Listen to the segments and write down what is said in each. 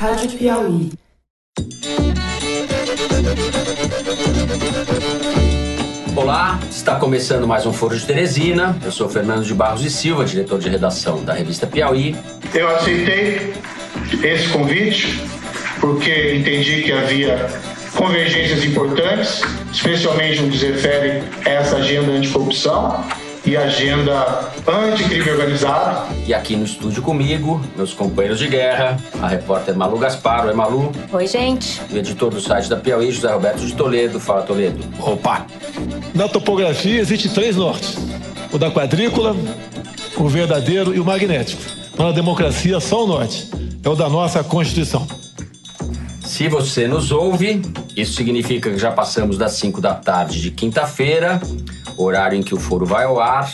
Rádio Piauí. Olá, está começando mais um Foro de Teresina. Eu sou Fernando de Barros e Silva, diretor de redação da revista Piauí. Eu aceitei esse convite porque entendi que havia convergências importantes, especialmente no que se refere a essa agenda anticorrupção e agenda anticrime organizado. E aqui no estúdio comigo, meus companheiros de guerra, a repórter Malu Gaspar, oi Malu. Oi, gente. O editor do site da Piauí, José Roberto de Toledo. Fala, Toledo. Opa! Na topografia existe três nortes: o da quadrícula, o verdadeiro e o magnético. Na democracia, só o norte. É o da nossa Constituição. Se você nos ouve, isso significa que já passamos das 5 da tarde de quinta-feira, horário em que o foro vai ao ar,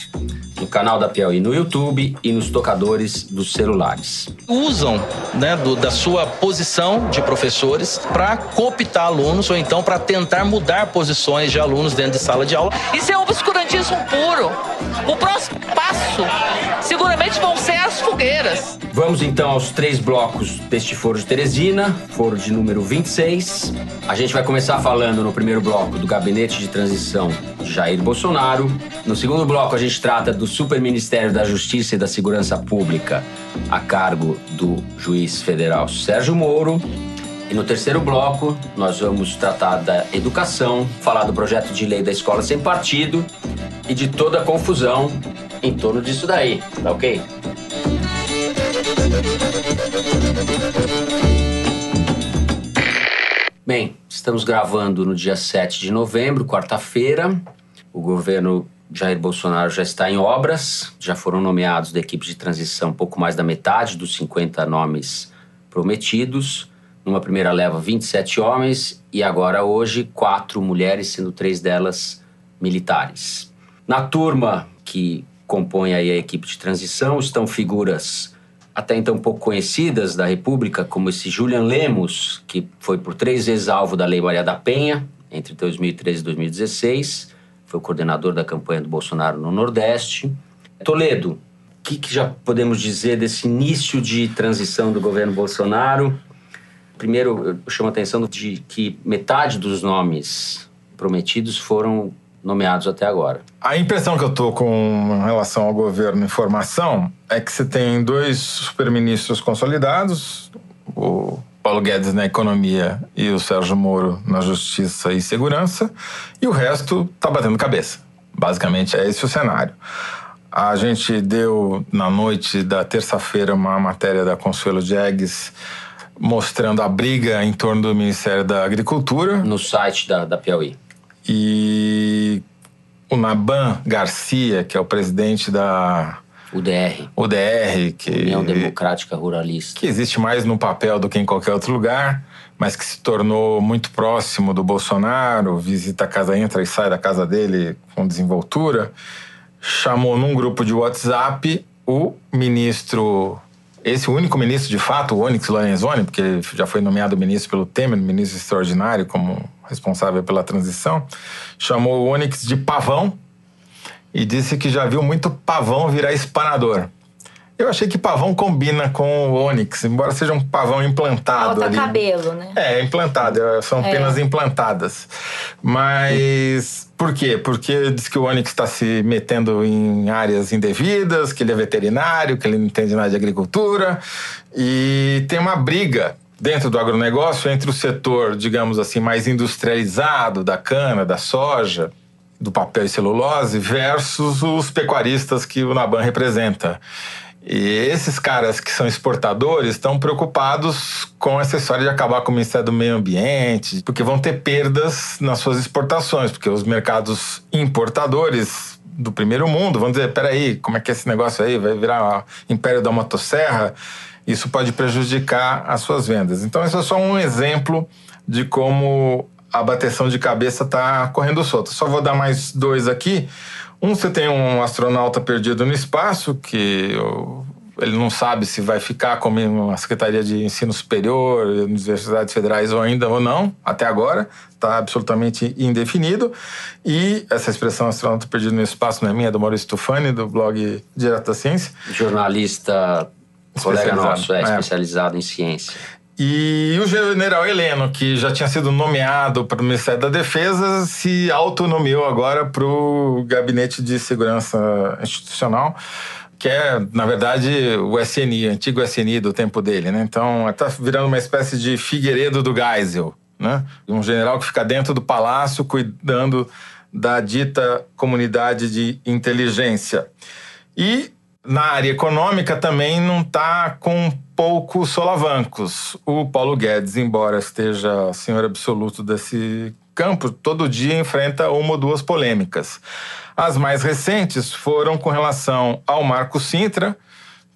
no canal da Piauí no YouTube e nos tocadores dos celulares. Usam né, do, da sua posição de professores para cooptar alunos ou então para tentar mudar posições de alunos dentro de sala de aula. Isso é obscurantismo puro. O próximo passo seguramente vão ser as fogueiras. Vamos então aos três blocos deste Foro de Teresina, Foro de número 26. A gente vai começar falando no primeiro bloco do gabinete de transição de Jair Bolsonaro. No segundo bloco, a gente trata do Super Ministério da Justiça e da Segurança Pública, a cargo do juiz federal Sérgio Moro. E no terceiro bloco, nós vamos tratar da educação, falar do projeto de lei da escola sem partido e de toda a confusão em torno disso daí, tá ok? Bem, estamos gravando no dia 7 de novembro, quarta-feira. O governo Jair Bolsonaro já está em obras, já foram nomeados da equipe de transição pouco mais da metade dos 50 nomes prometidos. Numa primeira leva, 27 homens e agora hoje quatro mulheres, sendo três delas militares. Na turma que compõe aí a equipe de transição estão figuras até então pouco conhecidas da República, como esse Julian Lemos, que foi por três vezes alvo da Lei Maria da Penha, entre 2013 e 2016, foi o coordenador da campanha do Bolsonaro no Nordeste. Toledo, o que, que já podemos dizer desse início de transição do governo Bolsonaro? Primeiro, eu chamo a atenção de que metade dos nomes prometidos foram nomeados até agora. A impressão que eu tô com relação ao governo em formação é que você tem dois superministros consolidados, o Paulo Guedes na economia e o Sérgio Moro na justiça e segurança, e o resto tá batendo cabeça. Basicamente é esse o cenário. A gente deu na noite da terça-feira uma matéria da Consuelo Jegues mostrando a briga em torno do Ministério da Agricultura. No site da, da Piauí. E o Naban Garcia, que é o presidente da UDR. UDR, que União Democrática Ruralista. que existe mais no papel do que em qualquer outro lugar, mas que se tornou muito próximo do Bolsonaro, visita a casa, entra e sai da casa dele com desenvoltura, chamou num grupo de WhatsApp o ministro, esse único ministro de fato, o Onyx Lorenzoni, porque já foi nomeado ministro pelo Temer, ministro extraordinário como responsável pela transição, chamou o Onyx de pavão e disse que já viu muito pavão virar espanador. Eu achei que pavão combina com o Onyx, embora seja um pavão implantado Falta ali. cabelo, né? É, implantado, é, são É. penas implantadas. Mas por quê? Porque diz que o Onyx está se metendo em áreas indevidas, que ele é veterinário, que ele não entende nada de agricultura. E tem uma briga dentro do agronegócio entre o setor, digamos assim, mais industrializado da cana, da soja, do papel e celulose, versus os pecuaristas que o Naban representa. E esses caras que são exportadores estão preocupados com essa história de acabar com o Ministério do Meio Ambiente, porque vão ter perdas nas suas exportações, porque os mercados importadores do primeiro mundo vão dizer: peraí, como é que é esse negócio aí? Vai virar império da motosserra? Isso pode prejudicar as suas vendas. Então, esse é só um exemplo de como a bateção de cabeça está correndo solta. Só vou dar mais dois aqui. Um, você tem um astronauta perdido no espaço, que ele não sabe se vai ficar como uma Secretaria de Ensino Superior, Universidades Federais ou ainda ou não, até agora, está absolutamente indefinido. E essa expressão astronauta perdido no espaço não é minha, é do Maurício Tufani, do blog Direto da Ciência. Jornalista, colega nosso, é, é. especializado em ciência. E o general Heleno, que já tinha sido nomeado para o Ministério da Defesa, se autonomeou agora para o Gabinete de Segurança Institucional, que é, na verdade, o SNI, antigo SNI do tempo dele. Né? Então, está virando uma espécie de Figueiredo do Geisel. Né? Um general que fica dentro do palácio cuidando da dita comunidade de inteligência. E na área econômica também não está com poucos solavancos. O Paulo Guedes, embora esteja senhor absoluto desse campo, todo dia enfrenta uma ou duas polêmicas. As mais recentes foram com relação ao Marco Sintra,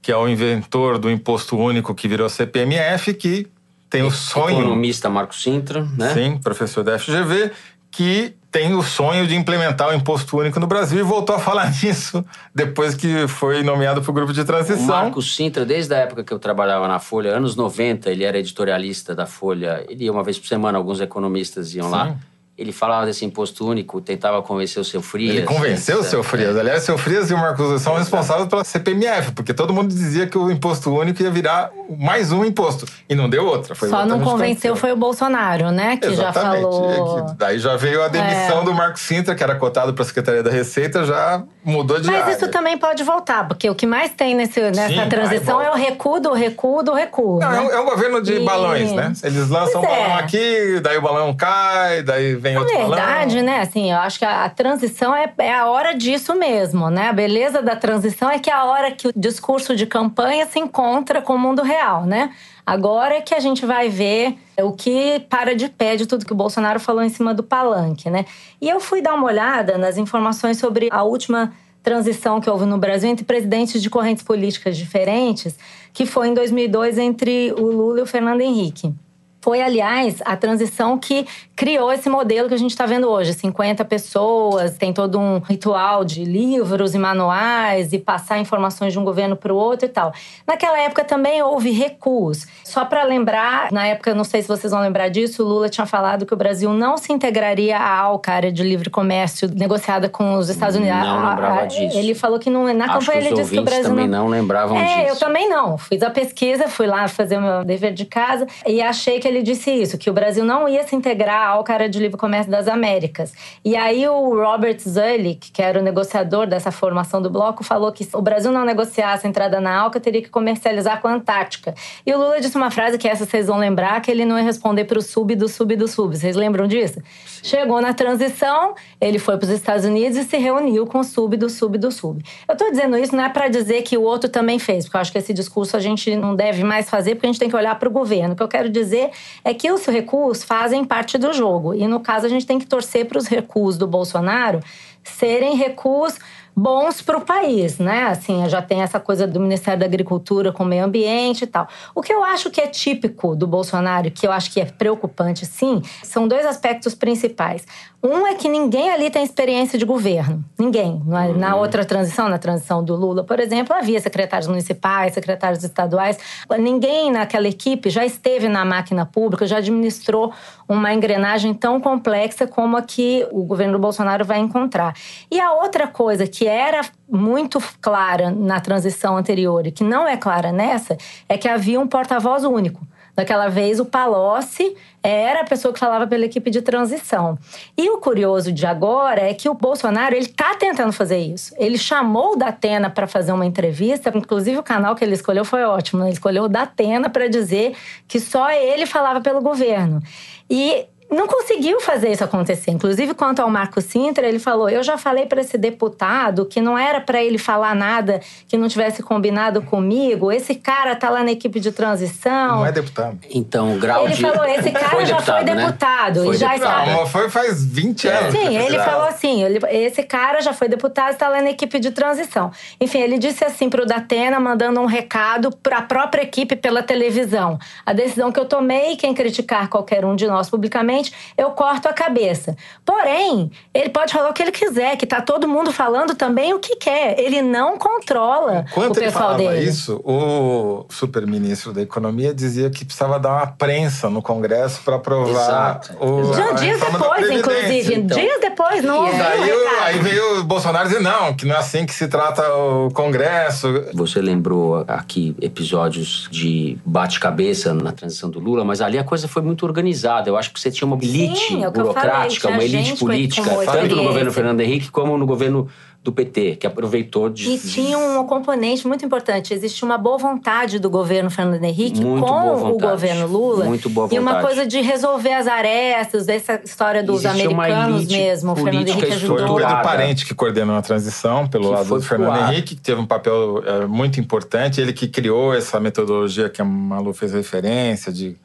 que é o inventor do imposto único que virou CPMF, que tem o sonho. Economista Marco Sintra, né? Sim, professor da FGV, que tem o sonho de implementar o imposto único no Brasil e voltou a falar nisso depois que foi nomeado para o grupo de transição. O Marco Sintra, desde a época que eu trabalhava na Folha, anos 90, ele era editorialista da Folha. Ele ia uma vez por semana, alguns economistas iam Sim. lá ele falava desse imposto único, tentava convencer o seu Frias. Ele convenceu o seu Frias. É. Aliás, o seu Frias e o Marcos são responsáveis pela CPMF, porque todo mundo dizia que o imposto único ia virar mais um imposto. E não deu outra. Foi Só não convenceu foi o Bolsonaro, né? Que Exatamente. já falou. Que daí já veio a demissão é. do Marcos Sintra, que era cotado para a Secretaria da Receita, já mudou de Mas área. isso também pode voltar, porque o que mais tem nesse, nessa Sim, transição é o recuo do recuo do recuo. Não, né? é, um, governo de e... balões, né? Eles lançam pois um balão é. aqui, daí o balão cai, daí vem outro balão. balão verdade, né? Assim, eu acho que a, a transição é, é, a hora disso mesmo, né? A beleza da transição é que é a hora que o discurso de campanha se encontra com o mundo real, né? Agora é que a gente vai ver o que para de pé de tudo que o Bolsonaro falou em cima do palanque, né? E eu fui dar uma olhada nas informações sobre a última transição que houve no Brasil entre presidentes de correntes políticas diferentes, que foi em 2002 entre o Lula e o Fernando Henrique. Foi, aliás, a transição que criou esse modelo que a gente está vendo hoje. 50 pessoas, tem todo um ritual de livros e manuais e passar informações de um governo para o outro e tal. Naquela época também houve recuos. Só para lembrar, na época, não sei se vocês vão lembrar disso, o Lula tinha falado que o Brasil não se integraria à ALCA, área de livre comércio, negociada com os Estados Unidos. Não lembrava disso. Ele falou que não, na Acho campanha ele disse que o Brasil também não, não lembravam é, disso. É, eu também não. Fiz a pesquisa, fui lá fazer o meu dever de casa e achei que ele disse isso, que o Brasil não ia se integrar ao cara de livre comércio das Américas. E aí o Robert Zulik, que era o negociador dessa formação do bloco, falou que se o Brasil não negociasse a entrada na ALCA, teria que comercializar com a Antártica. E o Lula disse uma frase que essa vocês vão lembrar, que ele não ia responder para o sub do sub do sub. Vocês lembram disso? Chegou na transição, ele foi para os Estados Unidos e se reuniu com o sub do sub do sub. Eu estou dizendo isso não é para dizer que o outro também fez, porque eu acho que esse discurso a gente não deve mais fazer, porque a gente tem que olhar para o governo. O que eu quero dizer é que os recuos fazem parte do jogo. E no caso, a gente tem que torcer para os recuos do Bolsonaro serem recuos bons para o país, né? Assim, já tem essa coisa do Ministério da Agricultura com o meio ambiente e tal. O que eu acho que é típico do Bolsonaro, que eu acho que é preocupante, sim, são dois aspectos principais. Um é que ninguém ali tem experiência de governo. Ninguém. É? Na uhum. outra transição, na transição do Lula, por exemplo, havia secretários municipais, secretários estaduais. Ninguém naquela equipe já esteve na máquina pública, já administrou uma engrenagem tão complexa como a que o governo do Bolsonaro vai encontrar. E a outra coisa que era muito clara na transição anterior e que não é clara nessa é que havia um porta-voz único. Daquela vez, o Palocci era a pessoa que falava pela equipe de transição. E o curioso de agora é que o Bolsonaro ele está tentando fazer isso. Ele chamou o Datena para fazer uma entrevista, inclusive o canal que ele escolheu foi ótimo. Né? Ele escolheu o Datena para dizer que só ele falava pelo governo. E não conseguiu fazer isso acontecer. Inclusive, quanto ao Marco Sintra, ele falou: Eu já falei para esse deputado que não era para ele falar nada que não tivesse combinado comigo. Esse cara tá lá na equipe de transição. Não é deputado. Então, o grau ele de. Ele falou: Esse cara foi já deputado, foi deputado. Né? Foi e já deputado. Está... Não, foi faz 20 anos. Sim, ele falou assim: ele, esse cara já foi deputado e está lá na equipe de transição. Enfim, ele disse assim para o Datena, mandando um recado para a própria equipe pela televisão. A decisão que eu tomei, quem criticar qualquer um de nós publicamente, simplesmente eu corto a cabeça. Porém, ele pode falar o que ele quiser, que tá todo mundo falando também o que quer. Ele não controla Enquanto o pessoal ele falava dele. isso, o superministro da Economia dizia que precisava dar uma prensa no Congresso para aprovar Exato. o, Já a dias depois, inclusive. então. Dias depois, não ouviu Daí, aí veio o Bolsonaro dizer não, que não é assim que se trata o Congresso. Você lembrou aqui episódios de bate-cabeça na transição do Lula, mas ali a coisa foi muito organizada. Eu acho que você tinha uma elite Sim, é burocrática, falei, uma elite política, tanto no governo Fernando Henrique como no governo do PT, que aproveitou de. E tinha um componente muito importante. Existia uma boa vontade do governo Fernando Henrique Muito com boa o vontade. governo Lula. Muito boa E uma vontade. coisa de resolver as arestas, dessa história dos Existia uma americanos mesmo. O Fernando política Henrique Foi ajudou. o Pedro. Parente que coordenou a transição pelo Que lado foi do Fernando. Henrique, que teve um papel eh, muito importante. Ele que criou essa metodologia que a Malu fez referência de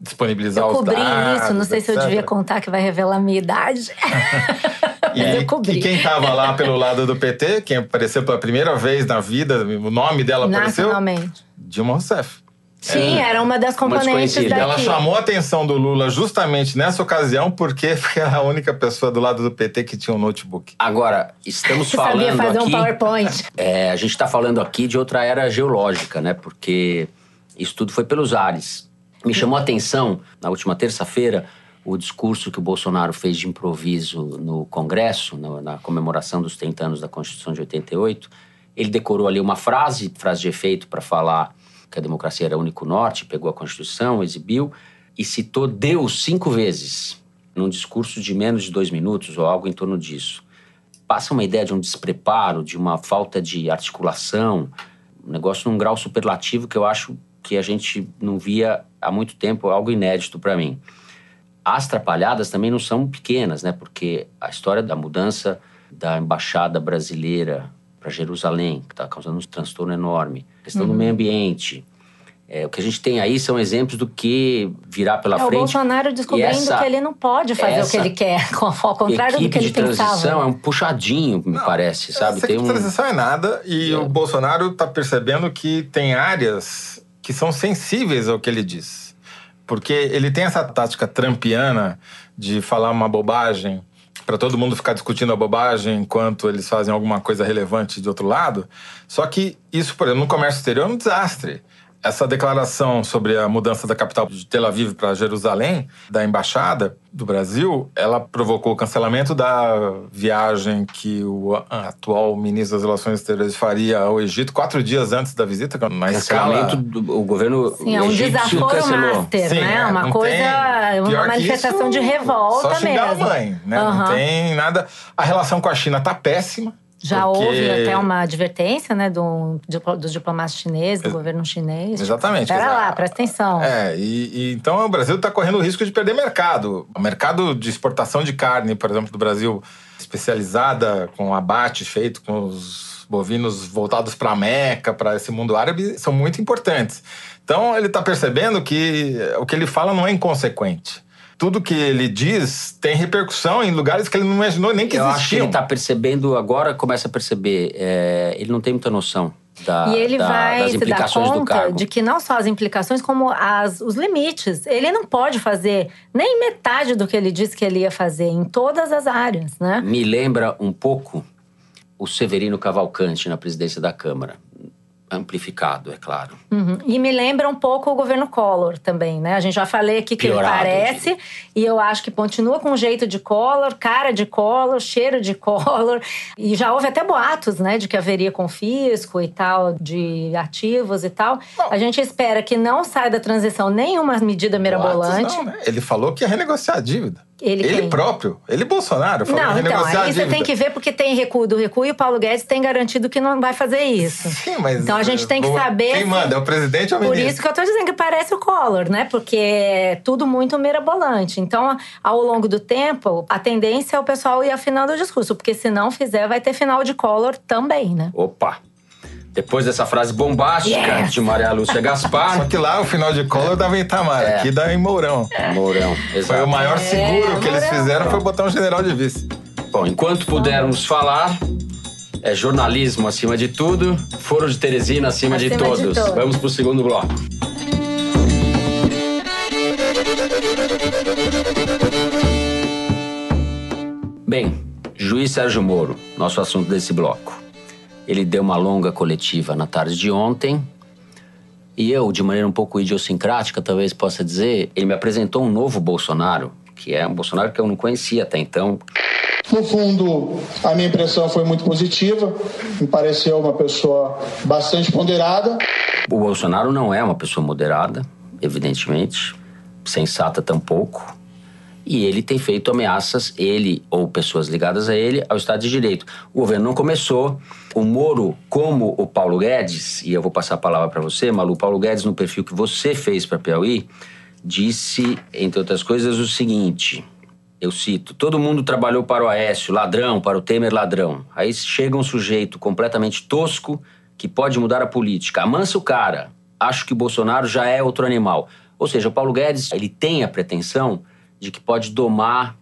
disponibilizar Eu os cobri dados. isso, não sei se eu etc. devia contar que vai revelar a minha idade. Mas E, eu cobri. e quem estava lá pelo lado do PT, quem apareceu pela primeira vez na vida, o nome dela apareceu? Dilma Rousseff. Sim, era uma das componentes. Ela chamou a atenção do Lula justamente nessa ocasião porque foi a única pessoa do lado do PT que tinha um notebook. Agora, estamos que sabia falando fazer aqui. um PowerPoint. É, a gente está falando aqui de outra era geológica, né? Porque isso tudo foi pelos ares. Me chamou a atenção, na última terça-feira, o discurso que o Bolsonaro fez de improviso no Congresso, no- na comemoração dos 30 anos da Constituição de 88. Ele decorou ali uma frase, frase de efeito, para falar que a democracia era o único norte, pegou a Constituição, exibiu e citou Deus cinco vezes, num discurso de menos de dois minutos ou algo em torno disso passa uma ideia de um despreparo, de uma falta de articulação, um negócio num grau superlativo que eu acho que a gente não via há muito tempo, algo inédito para mim. As trapalhadas também não são pequenas, né? Porque a história da mudança da embaixada brasileira para Jerusalém, que está causando um transtorno enorme, a questão do meio ambiente. É, o que a gente tem aí são exemplos do que virá pela É, o frente. Bolsonaro descobrindo essa- que ele não pode fazer o que ele quer, ao contrário do que ele de transição pensava. é um puxadinho, me parece, sabe? Essa Tem um... transição é nada e É. o Bolsonaro está percebendo que tem áreas que são sensíveis ao que ele diz. Porque ele tem essa tática trampiana de falar uma bobagem para todo mundo ficar discutindo a bobagem enquanto eles fazem alguma coisa relevante de outro lado. Só que isso, por exemplo, no comércio exterior é um desastre. Essa declaração sobre a mudança da capital de Tel Aviv para Jerusalém, da embaixada do Brasil, ela provocou o cancelamento da viagem que o atual ministro das Relações Exteriores faria ao Egito quatro dias antes da visita, na Cancelamento escala... do o governo Sim, é um desaforo master, Sim, né? é, uma não coisa, tem- uma manifestação isso, de revolta Só xingar mesmo. a mãe, né? Não Aham. tem nada... A relação com a China tá péssima. Já porque- houve até uma advertência, né, do, dos diplomatas chineses, do governo chinês. Exatamente. Pera lá, presta atenção. É, e, e então o Brasil está correndo o risco de perder mercado. O mercado de exportação de carne, por exemplo, do Brasil, especializada com abate feito com os bovinos voltados para a Meca, para esse mundo árabe, são muito importantes. Então ele está percebendo que o que ele fala não é inconsequente. Tudo que ele diz tem repercussão em lugares que ele não imaginou nem que Eu acho que existiam. ele está percebendo, agora começa a perceber, é, ele não tem muita noção da, E ele da- vai das se dar conta de que não só as implicações, como as, os limites. Ele não pode fazer nem metade do que ele disse que ele ia fazer em todas as áreas, né? Me lembra um pouco o Severino Cavalcante na presidência da Câmara. Amplificado, é claro. Uhum. E me lembra um pouco o governo Collor também, né? A gente já falei aqui que Piorado, ele parece, e eu acho que continua com jeito de Collor, cara de Collor, cheiro de Collor. E já houve até boatos, né, de que haveria confisco e tal, de ativos e tal. A gente espera que não saia da transição nenhuma medida mirabolante. Não, né? Ele falou que ia renegociar a dívida. Ele quem? próprio, ele Bolsonaro, falou Não, então, aí você tem que ver porque tem recuo do recuo e o Paulo Guedes tem garantido que não vai fazer isso. Sim, mas Então a gente tem que saber Quem se- manda é o presidente ou o Por ministro? isso que eu tô dizendo que parece o Collor, né? Porque é tudo muito mirabolante. Então, ao longo do tempo, a tendência é o pessoal ir afinando o discurso, porque se não fizer, vai ter final de Collor também, né? Opa! Depois dessa frase bombástica Yes! de Maria Lúcia Só Gaspar, que lá o final de Collor dava em Itamar, É. aqui dá em Mourão. Mourão. Foi Exato. o maior seguro que eles Mourão. fizeram foi botar um general de vice. Bom, enquanto pudermos falar, é jornalismo acima de tudo, foro de Teresina acima, de, Acima de todos. todos. Vamos pro segundo bloco. Bem, juiz Sérgio Moro, nosso assunto desse bloco. Ele deu uma longa coletiva na tarde de ontem. E eu, de maneira um pouco idiosincrática, talvez possa dizer, ele me apresentou um novo Bolsonaro, que é um Bolsonaro que eu não conhecia até então. No fundo, a minha impressão foi muito positiva. Me pareceu uma pessoa bastante ponderada. O Bolsonaro não é uma pessoa moderada, evidentemente, sensata tampouco. E ele tem feito ameaças, ele ou pessoas ligadas a ele, ao Estado de Direito. O governo não começou. O Moro, como o Paulo Guedes, e eu vou passar a palavra para você, Malu, Paulo Guedes, no perfil que você fez para Piauí, disse, entre outras coisas, o seguinte: eu cito, todo mundo trabalhou para o Aécio, ladrão, para o Temer, ladrão. Aí chega um sujeito completamente tosco que pode mudar a política. Amansa o cara. Acho que o Bolsonaro já é outro animal. Ou seja, o Paulo Guedes, ele tem a pretensão de que pode domar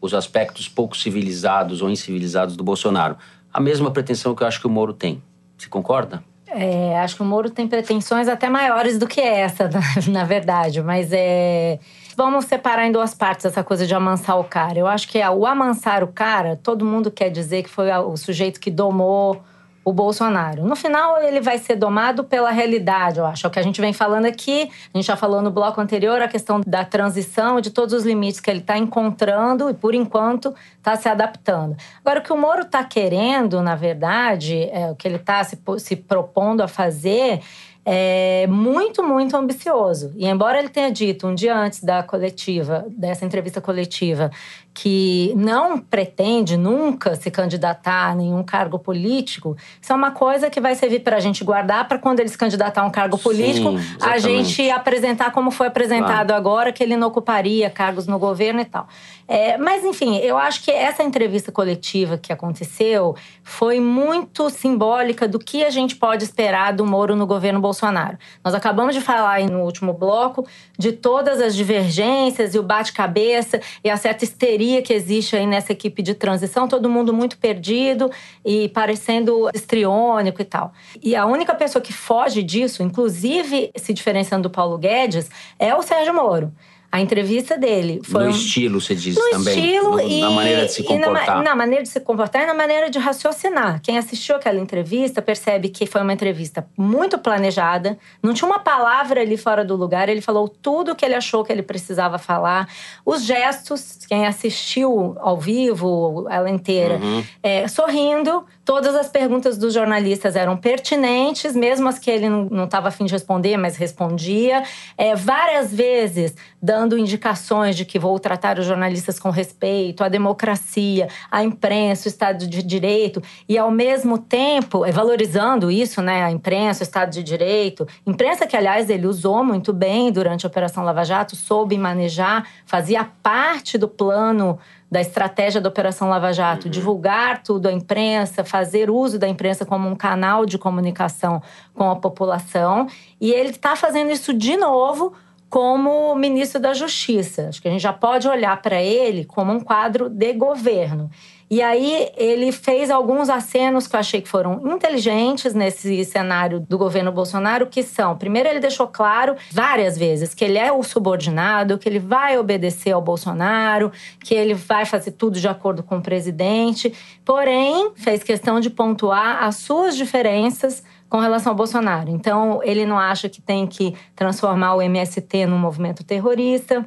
os aspectos pouco civilizados ou incivilizados do Bolsonaro. A mesma pretensão que eu acho que o Moro tem. Você concorda? É, acho que o Moro tem pretensões até maiores do que essa, na, verdade. Mas é. Vamos separar em duas partes essa coisa de amansar o cara. Eu acho que é, o amansar o cara, todo mundo quer dizer que foi o sujeito que domou o Bolsonaro. No final, ele vai ser domado pela realidade, eu acho. É o que a gente vem falando aqui. A gente já falou no bloco anterior a questão da transição, de todos os limites que ele está encontrando e, por enquanto, está se adaptando. Agora, o que o Moro está querendo, na verdade, é, o que ele está se, se propondo a fazer é muito, muito ambicioso. E embora ele tenha dito um dia antes da coletiva, dessa entrevista coletiva, que não pretende nunca se candidatar a nenhum cargo político, isso é uma coisa que vai servir para a gente guardar para quando ele se candidatar a um cargo político, Sim, a gente apresentar como foi apresentado claro. agora, que ele não ocuparia cargos no governo e tal. É, mas, enfim, eu acho que essa entrevista coletiva que aconteceu foi muito simbólica do que a gente pode esperar do Moro no governo Bolsonaro. Nós acabamos de falar no último bloco de todas as divergências e o bate-cabeça e a certa histeria que existe aí nessa equipe de transição, todo mundo muito perdido e parecendo estriônico e tal. E a única pessoa que foge disso, inclusive se diferenciando do Paulo Guedes, é o Sérgio Moro. A entrevista dele foi. No estilo, você diz no também. Estilo no, e, na maneira de se comportar. Na, na, maneira de se comportar e na maneira de raciocinar. Quem assistiu aquela entrevista percebe que foi uma entrevista muito planejada, não tinha uma palavra ali fora do lugar, ele falou tudo o que ele achou que ele precisava falar. Os gestos, quem assistiu ao vivo, ela inteira, uhum. é, sorrindo, todas as perguntas dos jornalistas eram pertinentes, mesmo as que ele não estava afim de responder, mas respondia. É, várias vezes dando indicações de que vou tratar os jornalistas com respeito, a democracia, a imprensa, o Estado de Direito, e ao mesmo tempo é, valorizando isso, né, a imprensa, o Estado de Direito. Imprensa que, aliás, ele usou muito bem durante a Operação Lava Jato, soube manejar, fazia parte do plano da estratégia da Operação Lava Jato, uhum. divulgar tudo à imprensa, fazer uso da imprensa como um canal de comunicação com a população. E ele está fazendo isso de novo como ministro da Justiça. Acho que a gente já pode olhar para ele como um quadro de governo. E aí ele fez alguns acenos que eu achei que foram inteligentes nesse cenário do governo Bolsonaro, que são, primeiro ele deixou claro várias vezes que ele é o subordinado, que ele vai obedecer ao Bolsonaro, que ele vai fazer tudo de acordo com o presidente, porém fez questão de pontuar as suas diferenças com relação ao Bolsonaro. Então, ele não acha que tem que transformar o MST num movimento terrorista.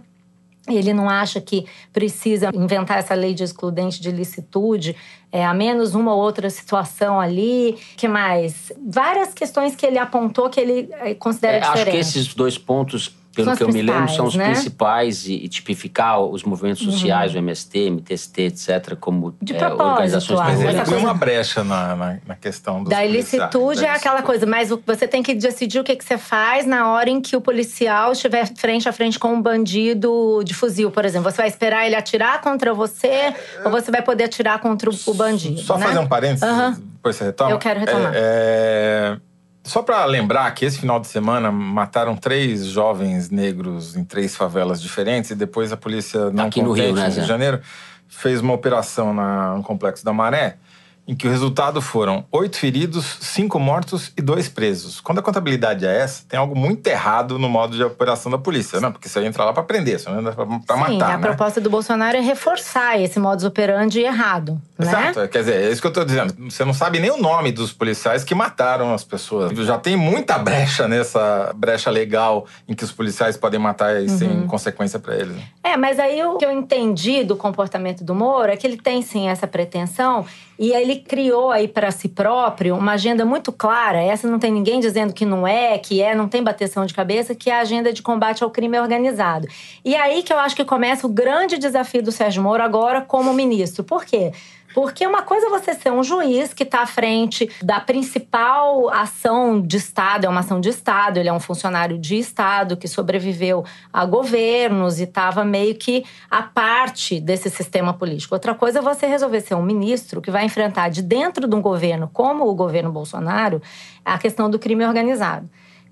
Ele não acha que precisa inventar essa lei de excludente de licitude, é, a menos uma ou outra situação ali. que mais? Várias questões que ele apontou que ele é, considera é, diferentes. Acho que esses dois pontos pelo que eu me lembro, são os né? principais e, e, tipificar os movimentos uhum. sociais, uhum. o MST, MTST, etc., como de é, organizações Mas ele abriu uma brecha na, na, na questão dos Da ilicitude é aquela coisa, mas você tem que decidir o que, que você faz na hora em que o policial estiver frente a frente com um bandido de fuzil, por exemplo. Você vai esperar ele atirar contra você ou você vai poder atirar contra o bandido, Só né? fazer um parênteses, uhum. depois você retoma. Eu quero retomar. é... é só para lembrar que esse final de semana mataram três jovens negros em três favelas diferentes e depois a polícia não Aqui no Rio, né, Rio de Janeiro fez uma operação na, no Complexo da Maré em que o resultado foram oito feridos, cinco mortos e dois presos. Quando a contabilidade é essa, tem algo muito errado no modo de operação da polícia, né? Porque você entra lá para prender, você não entra para matar. Sim, a né? proposta do Bolsonaro é reforçar esse modus operandi errado, né? Exato, quer dizer, é isso que eu tô dizendo. Você não sabe nem o nome dos policiais que mataram as pessoas. Já tem muita brecha nessa brecha legal em que os policiais podem matar e sem Uhum. consequência para eles. né? É, mas aí o que eu entendi do comportamento do Moro é que ele tem sim essa pretensão e ele criou aí para si próprio uma agenda muito clara. Essa não tem ninguém dizendo que não é, que é, não tem bateção de cabeça, que é a agenda de combate ao crime organizado. E aí que eu acho que começa o grande desafio do Sérgio Moro agora como ministro. Por quê? Porque uma coisa é você ser um juiz que está à frente da principal ação de Estado, é uma ação de Estado, ele é um funcionário de Estado que sobreviveu a governos e estava meio que à parte desse sistema político. Outra coisa é você resolver ser um ministro que vai enfrentar de dentro de um governo, como o governo Bolsonaro, a questão do crime organizado.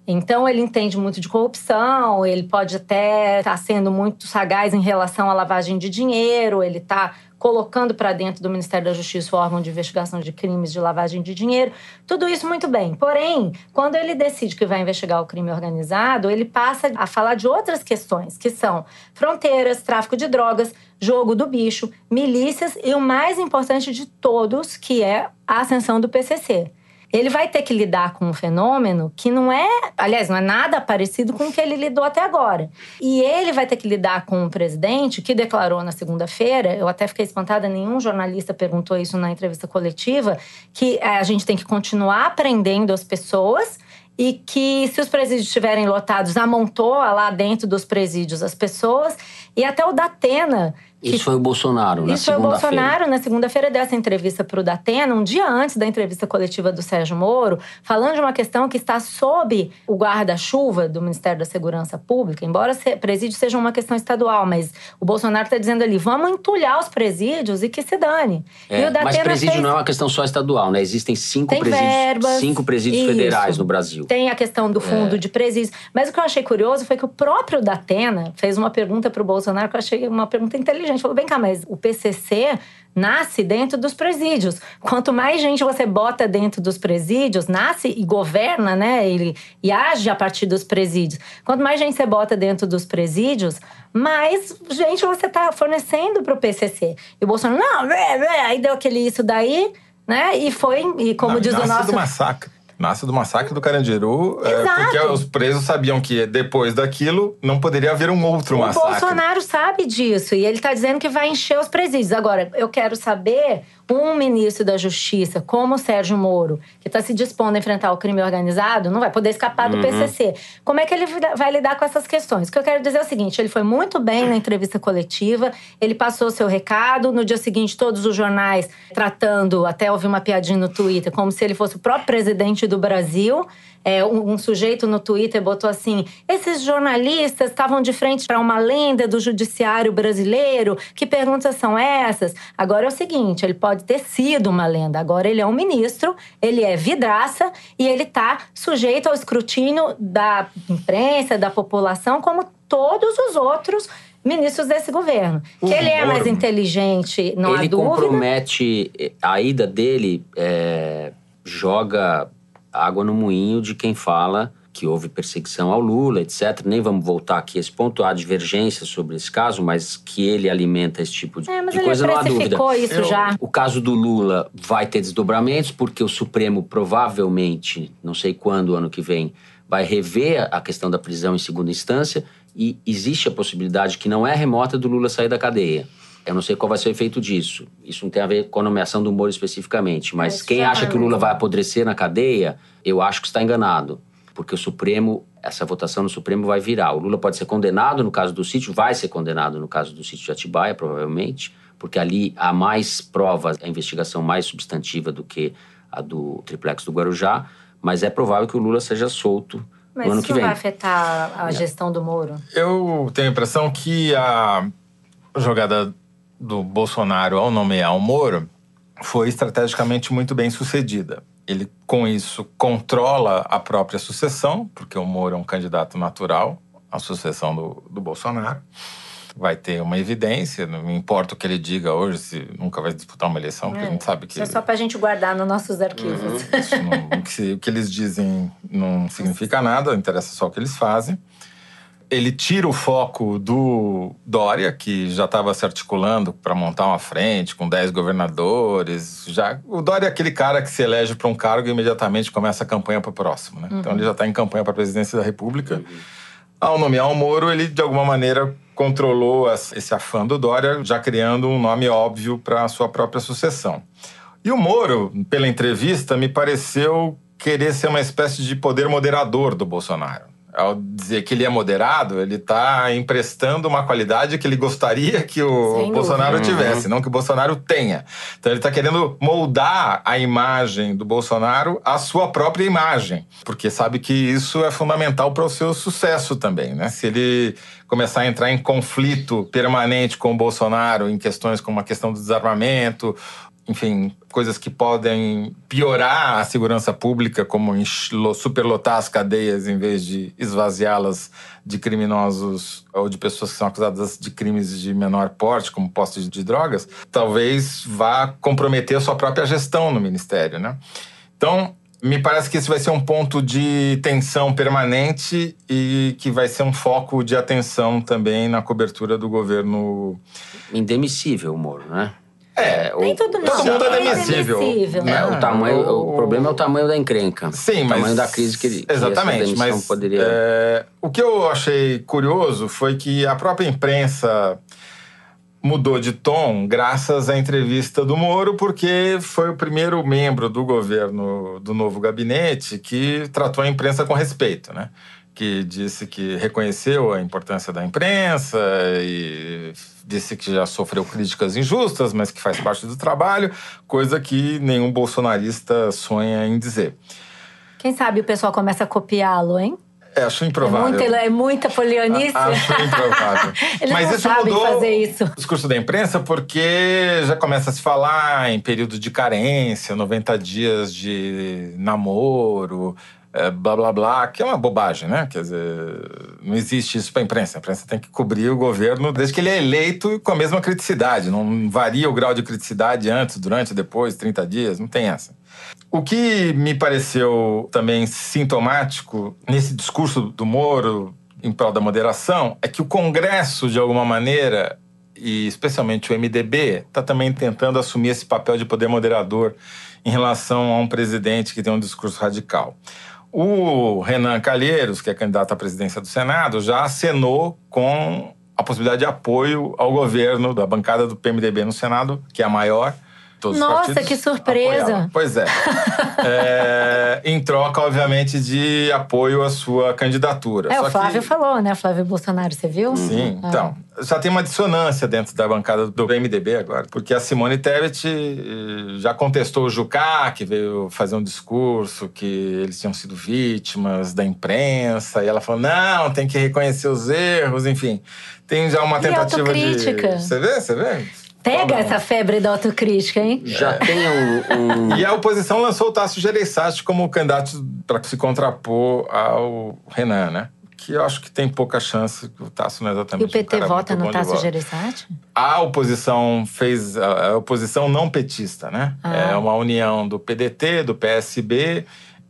Então, ele entende muito de corrupção, ele pode até estar sendo muito sagaz em relação à lavagem de dinheiro, ele está colocando para dentro do Ministério da Justiça o órgão de investigação de crimes de lavagem de dinheiro. Tudo isso muito bem. Porém, quando ele decide que vai investigar o crime organizado, ele passa a falar de outras questões, que são fronteiras, tráfico de drogas, jogo do bicho, milícias e o mais importante de todos, que é a ascensão do PCC ele vai ter que lidar com um fenômeno que não é, aliás, não é nada parecido com o que ele lidou até agora. E ele vai ter que lidar com um presidente que declarou na segunda-feira, eu até fiquei espantada, nenhum jornalista perguntou isso na entrevista coletiva, que eh, a gente tem que continuar aprendendo as pessoas e que se os presídios estiverem lotados, amontoa lá dentro dos presídios as pessoas. E até o Datena Isso foi o Bolsonaro, na isso foi o. Bolsonaro, na segunda-feira, dessa entrevista para o Datena, um dia antes da entrevista coletiva do Sérgio Moro, falando de uma questão que está sob o guarda-chuva do Ministério da Segurança Pública, embora presídio seja uma questão estadual, mas o Bolsonaro está dizendo ali: vamos entulhar os presídios e que se dane. É, mas presídio fez... não é uma questão só estadual, né? Existem cinco Tem presídios, verbas, cinco presídios isso. federais no Brasil. Tem a questão do fundo É. de presídios. Mas o que eu achei curioso foi que o próprio Datena fez uma pergunta para o Bolsonaro que eu achei uma pergunta inteligente. Falou: vem cá, mas o PCC nasce dentro dos presídios. Quanto mais gente você bota dentro dos presídios, nasce e governa, né? Ele, e age a partir dos presídios. Quanto mais gente você bota dentro dos presídios, mais gente você está fornecendo para o PCC. E o Bolsonaro, não, é, é. aí deu aquele isso daí, né? E foi, e como Não, diz o nosso. do massacre. Nasce do massacre do Carandiru, é, porque os presos sabiam que depois daquilo não poderia haver um outro O massacre. Bolsonaro sabe disso e ele está dizendo que vai encher os presídios. Agora, eu quero saber um ministro da Justiça, como o Sérgio Moro, que está se dispondo a enfrentar o crime organizado, não vai poder escapar do PCC. Como é que ele vai lidar com essas questões? O que eu quero dizer é o seguinte: ele foi muito bem na entrevista coletiva, ele passou o seu recado. No dia seguinte, todos os jornais tratando, até ouvi uma piadinha no Twitter, como se ele fosse o próprio presidente do Brasil. É, um, um sujeito no Twitter botou assim: esses jornalistas estavam de frente para uma lenda do judiciário brasileiro. Que perguntas são essas? Agora é o seguinte: ele pode ter sido uma lenda, agora ele é um ministro, ele é vidraça e ele está sujeito ao escrutínio da imprensa, da população, como todos os outros ministros desse governo. O que ele é mais inteligente, não há ele dúvida. compromete a ida dele, é, joga água no moinho de quem fala que houve perseguição ao Lula, etc. Nem vamos voltar aqui a esse ponto, há divergência sobre esse caso, mas que ele alimenta esse tipo de, É, mas de ele coisa, não há dúvida. isso Eu- já. O caso do Lula vai ter desdobramentos, porque o Supremo provavelmente, não sei quando, ano que vem, vai rever a questão da prisão em segunda instância e existe a possibilidade que não é remota do Lula sair da cadeia. Eu não sei qual vai ser o efeito disso. Isso não tem a ver com a nomeação do Moro especificamente, mas Isso quem já acha vai que o Lula vai apodrecer na cadeia, eu acho que está enganado. Porque o Supremo, essa votação no Supremo vai virar. O Lula pode ser condenado no caso do sítio, vai ser condenado no caso do sítio de Atibaia, provavelmente, porque ali há mais provas, a investigação mais substantiva do que a do triplex do Guarujá, mas é provável que o Lula seja solto Mas no ano isso que não vem. vai afetar a gestão do Moro? Eu tenho a impressão que a jogada do Bolsonaro ao nomear o Moro foi estrategicamente muito bem sucedida. Ele, com isso, controla a própria sucessão, porque o Moro é um candidato natural à sucessão do, do Bolsonaro. vai ter uma evidência, não importa o que ele diga hoje, se nunca vai disputar uma eleição, porque a gente sabe que. Isso é só pra gente guardar nos nossos arquivos. Isso não- o, que, o que eles dizem não significa nada, interessa só o que eles fazem. Ele tira o foco do Dória, que já estava se articulando para montar uma frente com 10 governadores. Já, o Dória é aquele cara que se elege para um cargo e imediatamente começa a campanha para o próximo. Né? Então ele já está em campanha para a presidência da República. Ao nomear o Moro, ele de alguma maneira controlou esse afã do Dória, já criando um nome óbvio para a sua própria sucessão. E o Moro, pela entrevista, me pareceu querer ser uma espécie de poder moderador do Bolsonaro. Ao dizer que ele é moderado, ele está emprestando uma qualidade que ele gostaria que o Sem dúvida. Bolsonaro tivesse, não que o Bolsonaro tenha. Então ele está querendo moldar a imagem do Bolsonaro à sua própria imagem, porque sabe que isso é fundamental para o seu sucesso também, né? Se ele começar a entrar em conflito permanente com o Bolsonaro em questões como a questão do desarmamento, enfim, coisas que podem piorar a segurança pública, como superlotar as cadeias em vez de esvaziá-las de criminosos ou de pessoas que são acusadas de crimes de menor porte, como posse de drogas, talvez vá comprometer a sua própria gestão no ministério, né? Então, me parece que esse vai ser um ponto de tensão permanente e que vai ser um foco de atenção também na cobertura do governo. Indemissível Moro, né? É, Nem tudo não. todo mundo é É demissível. demissível, né? É, o, tamanho, o... o- problema é o tamanho da encrenca. Sim, o mas. tamanho da crise que, ele, que Exatamente, essa demissão mas. poderia. é, o que eu achei curioso foi que a própria imprensa mudou de tom graças à entrevista do Moro, porque foi o primeiro membro do governo do novo gabinete que tratou a imprensa com respeito, né? Que disse que reconheceu a importância da imprensa e disse que já sofreu críticas injustas, mas que faz parte do trabalho, coisa que nenhum bolsonarista sonha em dizer. Quem sabe o pessoal começa a copiá-lo, hein? É, acho É improvável. muita, é muita polianice. A- Acho improvável. Mas não isso sabem mudou fazer isso. o discurso da imprensa porque já começa a se falar em período de carência, 90 dias de namoro, é, blá blá blá, que é uma bobagem, né? Quer dizer, não existe isso para a imprensa. A imprensa tem que cobrir o governo desde que ele é eleito com a mesma criticidade. Não varia o grau de criticidade antes, durante, depois, 30 dias, não tem essa. O que me pareceu também sintomático nesse discurso do Moro em prol da moderação é que o Congresso, de alguma maneira, e especialmente o MDB, está também tentando assumir esse papel de poder moderador em relação a um presidente que tem um discurso radical. O Renan Calheiros, que é candidato à presidência do Senado, já acenou com a possibilidade de apoio ao governo da bancada do PMDB no Senado, que é a maior. Todos os Nossa, que surpresa! Pois é. É, Em troca, obviamente, de apoio à sua candidatura. É, Só o que- Flávio falou, né? Flávio Bolsonaro, você viu? Sim, Ah. então. Já tem uma dissonância dentro da bancada do MDB agora, porque a Simone Tebet eh, já contestou o Jucá, que veio fazer um discurso que eles tinham sido vítimas da imprensa, e ela falou: não, tem que reconhecer os erros, enfim. Tem já uma E tentativa autocrítica? de. Você vê? Você vê? Pega essa febre da autocrítica, hein? Já tem um, um- E a oposição lançou o Tasso Gereissati como candidato para se contrapor ao Renan, né? Que eu acho que tem pouca chance, que o Tasso não é E exatamente o PT um cara vota no Tasso. Gereissati? A oposição fez a a oposição não petista, né? Ah. É uma união do PDT, do PSB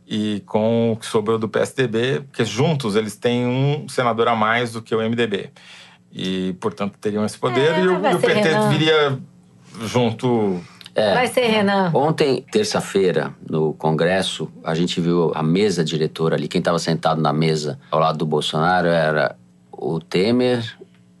e com o que sobrou do PSDB, porque juntos eles têm um senador a mais do que o MDB. E, portanto, teriam esse poder. É, e, o, o PT Renan. viria junto. É. Vai ser Renan. Ontem, terça-feira, no Congresso, a gente viu a mesa diretora ali. Quem estava sentado na mesa ao lado do Bolsonaro era o Temer,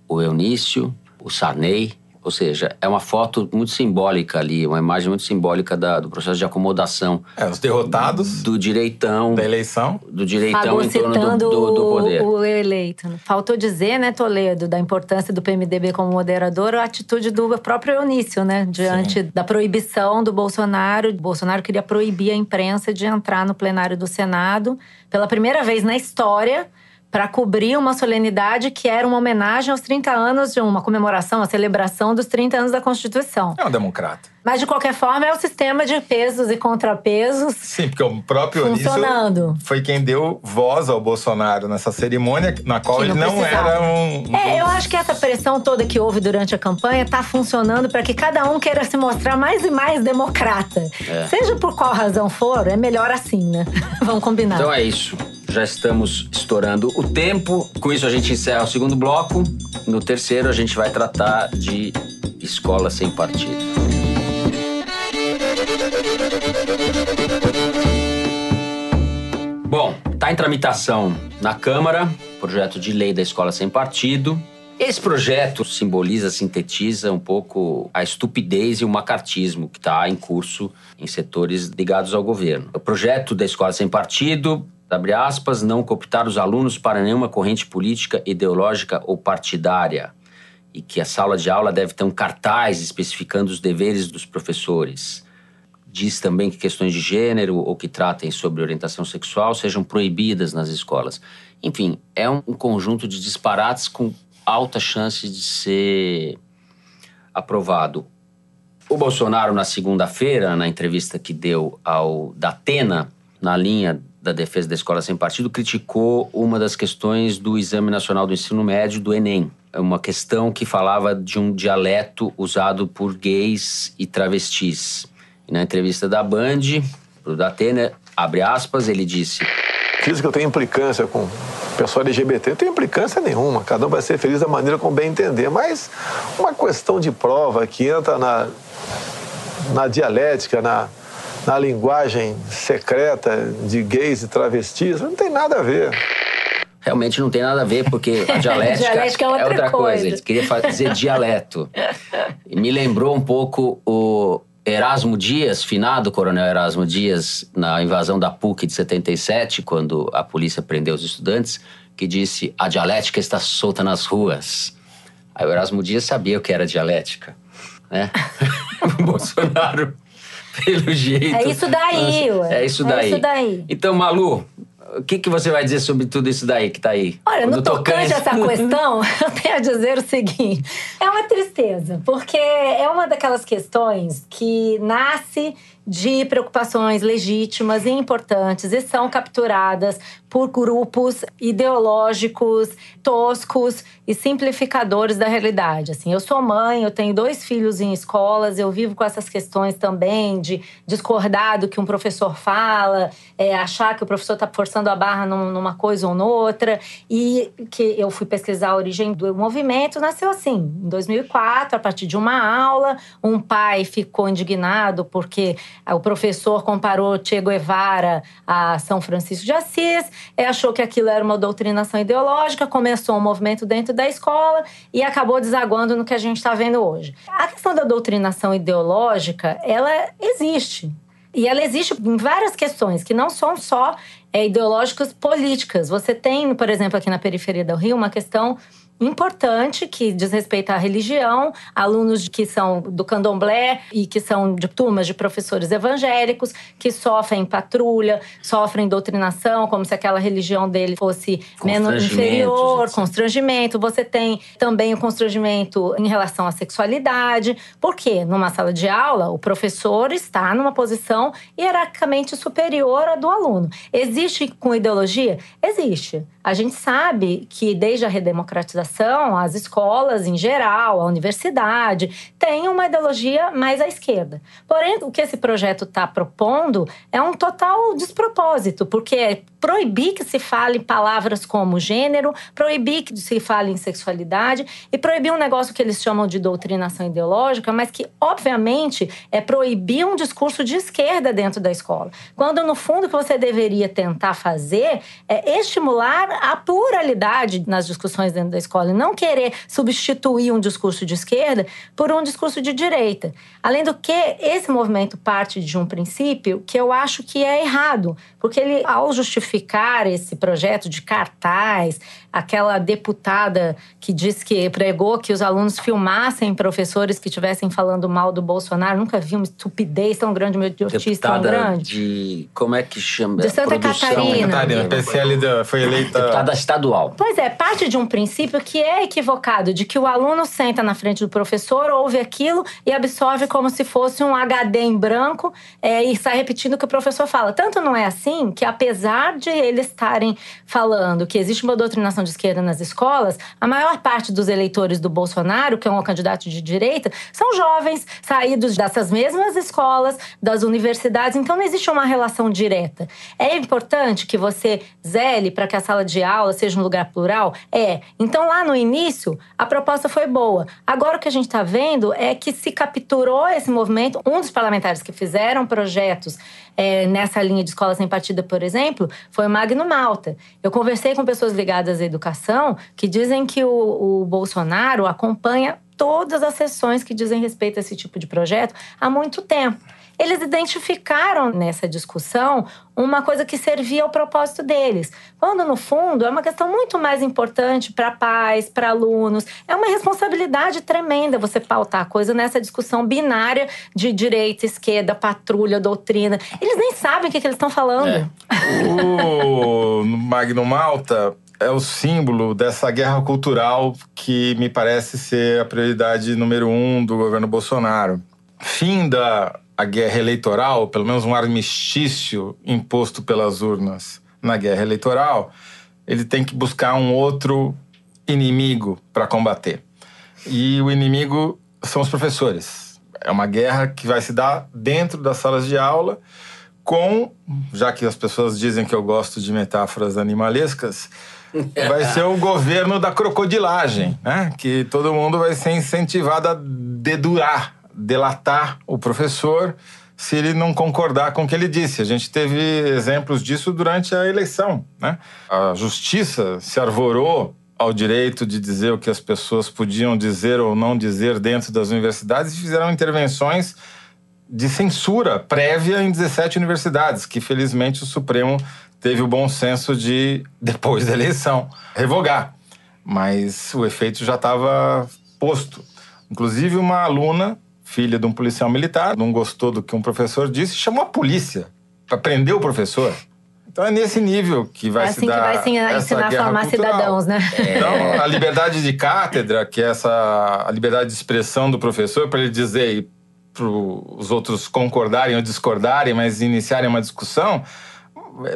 o Eunício, o Sarney. Ou seja, é uma foto muito simbólica ali, uma imagem muito simbólica da- do processo de acomodação É, os derrotados do direitão, da eleição. do direitão em torno do, do, do poder. o, o eleito. né? Faltou dizer, né, Toledo, da importância do PMDB como moderador, a atitude do próprio Eunício, né? Diante da proibição do Bolsonaro. O Bolsonaro queria proibir a imprensa de entrar no plenário do Senado pela primeira vez na história para cobrir uma solenidade que era uma homenagem aos 30 anos de uma comemoração, a celebração dos 30 anos da Constituição. É um democrata. Mas, de qualquer forma, é o sistema de pesos e contrapesos Sim, porque o próprio funcionando. foi quem deu voz ao Bolsonaro nessa cerimônia, na qual Que ele não não precisava. era um. É, eu acho que essa pressão toda que houve durante a campanha está funcionando para que cada um queira se mostrar mais e mais democrata. É. Seja por qual razão for, é melhor assim, né? Vamos combinar. Então é isso. Já estamos estourando o tempo. Com isso, a gente encerra o segundo bloco. No terceiro, a gente vai tratar de escola sem partido. Bom, está em tramitação na Câmara projeto de lei da escola sem partido. Esse projeto simboliza, sintetiza um pouco a estupidez e o macartismo que está em curso em setores ligados ao governo. O projeto da escola sem partido abre aspas, não cooptar os alunos para nenhuma corrente política, ideológica ou partidária. E que a sala de aula deve ter um cartaz especificando os deveres dos professores. Diz também que questões de gênero ou que tratem sobre orientação sexual sejam proibidas nas escolas. Enfim, é um conjunto de disparates com alta chance de ser aprovado. O Bolsonaro, na segunda-feira, na entrevista que deu ao Datena, na linha da defesa da escola sem partido, criticou uma das questões do Exame Nacional do Ensino Médio, do Enem. É uma questão que falava de um dialeto usado por gays e travestis. E na entrevista da Band, para o Datena, abre aspas, ele disse eu tenho implicância com pessoal LGBT. Não tenho implicância nenhuma, cada um vai ser feliz da maneira como bem entender. Mas uma questão de prova que entra na, na dialética, na, na linguagem secreta de gays e travestis, não tem nada a ver. Realmente não tem nada a ver, porque a dialética, dialética é outra, é outra coisa. coisa. Ele queria dizer dialeto. E me lembrou um pouco o Erasmo Dias, finado coronel Erasmo Dias, na invasão da PUC de 77, quando a polícia prendeu os estudantes, que disse: a dialética está solta nas ruas. Aí o Erasmo Dias sabia o que era dialética, né? o Bolsonaro, pelo jeito. É isso daí, ué. É isso daí. É isso daí. Então, Malu, o que, que você vai dizer sobre tudo isso daí que tá aí? Olha, no tocante a essa questão, eu tenho a dizer o seguinte: é uma tristeza, porque é uma daquelas questões que nasce de preocupações legítimas e importantes e são capturadas por grupos ideológicos toscos e simplificadores da realidade. Assim, eu sou mãe, eu tenho dois filhos em escolas, eu vivo com essas questões também de discordar do que um professor fala, é, achar que o professor está forçando a barra numa coisa ou noutra. E que eu fui pesquisar a origem do movimento, nasceu assim, em 2004, a partir de uma aula, um pai ficou indignado porque o professor comparou Che Guevara a São Francisco de Assis, achou que aquilo era uma doutrinação ideológica, começou um movimento dentro da escola e acabou desaguando no que a gente está vendo hoje. A questão da doutrinação ideológica, ela existe. E ela existe em várias questões, que não são só é, ideológicas políticas. Você tem, por exemplo, aqui na periferia do Rio, uma questão importante que diz respeito à religião, alunos que são do candomblé e que são de turmas de professores evangélicos que sofrem patrulha, sofrem doutrinação, como se aquela religião dele fosse menos inferior, constrangimento. Você tem também o constrangimento em relação à sexualidade, porque numa sala de aula o professor está numa posição hierarquicamente superior à do aluno. Existe com ideologia? Existe. A gente sabe que desde a redemocratização, as escolas em geral, a universidade, têm uma ideologia mais à esquerda. Porém, o que esse projeto está propondo é um total despropósito, porque é proibir que se fale palavras como gênero, proibir que se fale em sexualidade e proibir um negócio que eles chamam de doutrinação ideológica, mas que, obviamente, é proibir um discurso de esquerda dentro da escola. Quando, no fundo, o que você deveria tentar fazer é estimular a pluralidade nas discussões dentro da escola e não querer substituir um discurso de esquerda por um discurso de direita. Além do que, esse movimento parte de um princípio que eu acho que é errado, porque ele, ao justificar esse projeto de cartaz, aquela deputada que disse que pregou que os alunos filmassem professores que estivessem falando mal do Bolsonaro, nunca vi uma estupidez tão grande, uma idiotice tão grande. de... como é que chama? De Santa Produção. Catarina. Catarina, PCL foi eleita deputada estadual. Pois é, parte de um princípio que é equivocado, de que o aluno senta na frente do professor, ouve aquilo e absorve como se fosse um HD em branco é, e sai repetindo o que o professor fala. Tanto não é assim que, apesar de eles estarem falando que existe uma doutrinação de esquerda nas escolas, a maior parte dos eleitores do Bolsonaro, que é um candidato de direita, são jovens saídos dessas mesmas escolas, das universidades, então não existe uma relação direta. É importante que você zele para que a sala de aula seja um lugar plural? É. Então lá no início, a proposta foi boa. Agora o que a gente está vendo é que se capturou esse movimento. Um dos parlamentares que fizeram projetos é, nessa linha de escola sem partida, por exemplo, foi o Magno Malta. Eu conversei com pessoas ligadas à educação que dizem que o, o Bolsonaro acompanha todas as sessões que dizem respeito a esse tipo de projeto há muito tempo. Eles identificaram nessa discussão uma coisa que servia ao propósito deles. Quando, no fundo, é uma questão muito mais importante para pais, para alunos. É uma responsabilidade tremenda você pautar a coisa nessa discussão binária de direita, esquerda, patrulha, doutrina. Eles nem sabem o que, que eles estão falando. É. O Magno Malta é o símbolo dessa guerra cultural que me parece ser a prioridade número um do governo Bolsonaro. Fim da a guerra eleitoral, pelo menos um armistício imposto pelas urnas na guerra eleitoral, ele tem que buscar um outro inimigo para combater. E o inimigo são os professores. É uma guerra que vai se dar dentro das salas de aula com, já que as pessoas dizem que eu gosto de metáforas animalescas, vai ser o governo da crocodilagem, né? Que todo mundo vai ser incentivado a dedurar delatar o professor se ele não concordar com o que ele disse. A gente teve exemplos disso durante a eleição. Né? A justiça se arvorou ao direito de dizer o que as pessoas podiam dizer ou não dizer dentro das universidades e fizeram intervenções de censura prévia em 17 universidades, que felizmente o Supremo teve o bom senso de, depois da eleição, revogar. Mas o efeito já estava posto. Inclusive, uma aluna filha de um policial militar, não gostou do que um professor disse, chamou a polícia para prender o professor. Então é nesse nível que vai é assim se dar que vai ensinar, ensinar a formar cultural. cidadãos, né? Então a liberdade de cátedra, que é essa a liberdade de expressão do professor para ele dizer para os outros concordarem ou discordarem, mas iniciarem uma discussão,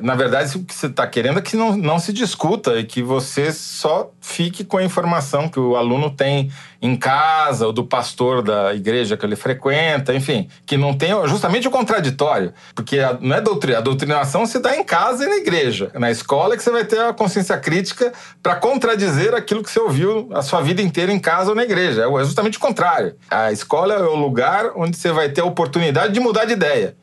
na verdade, o que você está querendo é que não, não se discuta e que você só fique com a informação que o aluno tem em casa, ou do pastor da igreja que ele frequenta, enfim, que não tem justamente o contraditório. Porque a, não é doutrina, a doutrinação se dá em casa e na igreja. Na escola é que você vai ter a consciência crítica para contradizer aquilo que você ouviu a sua vida inteira em casa ou na igreja. É justamente o contrário. A escola é o lugar onde você vai ter a oportunidade de mudar de ideia.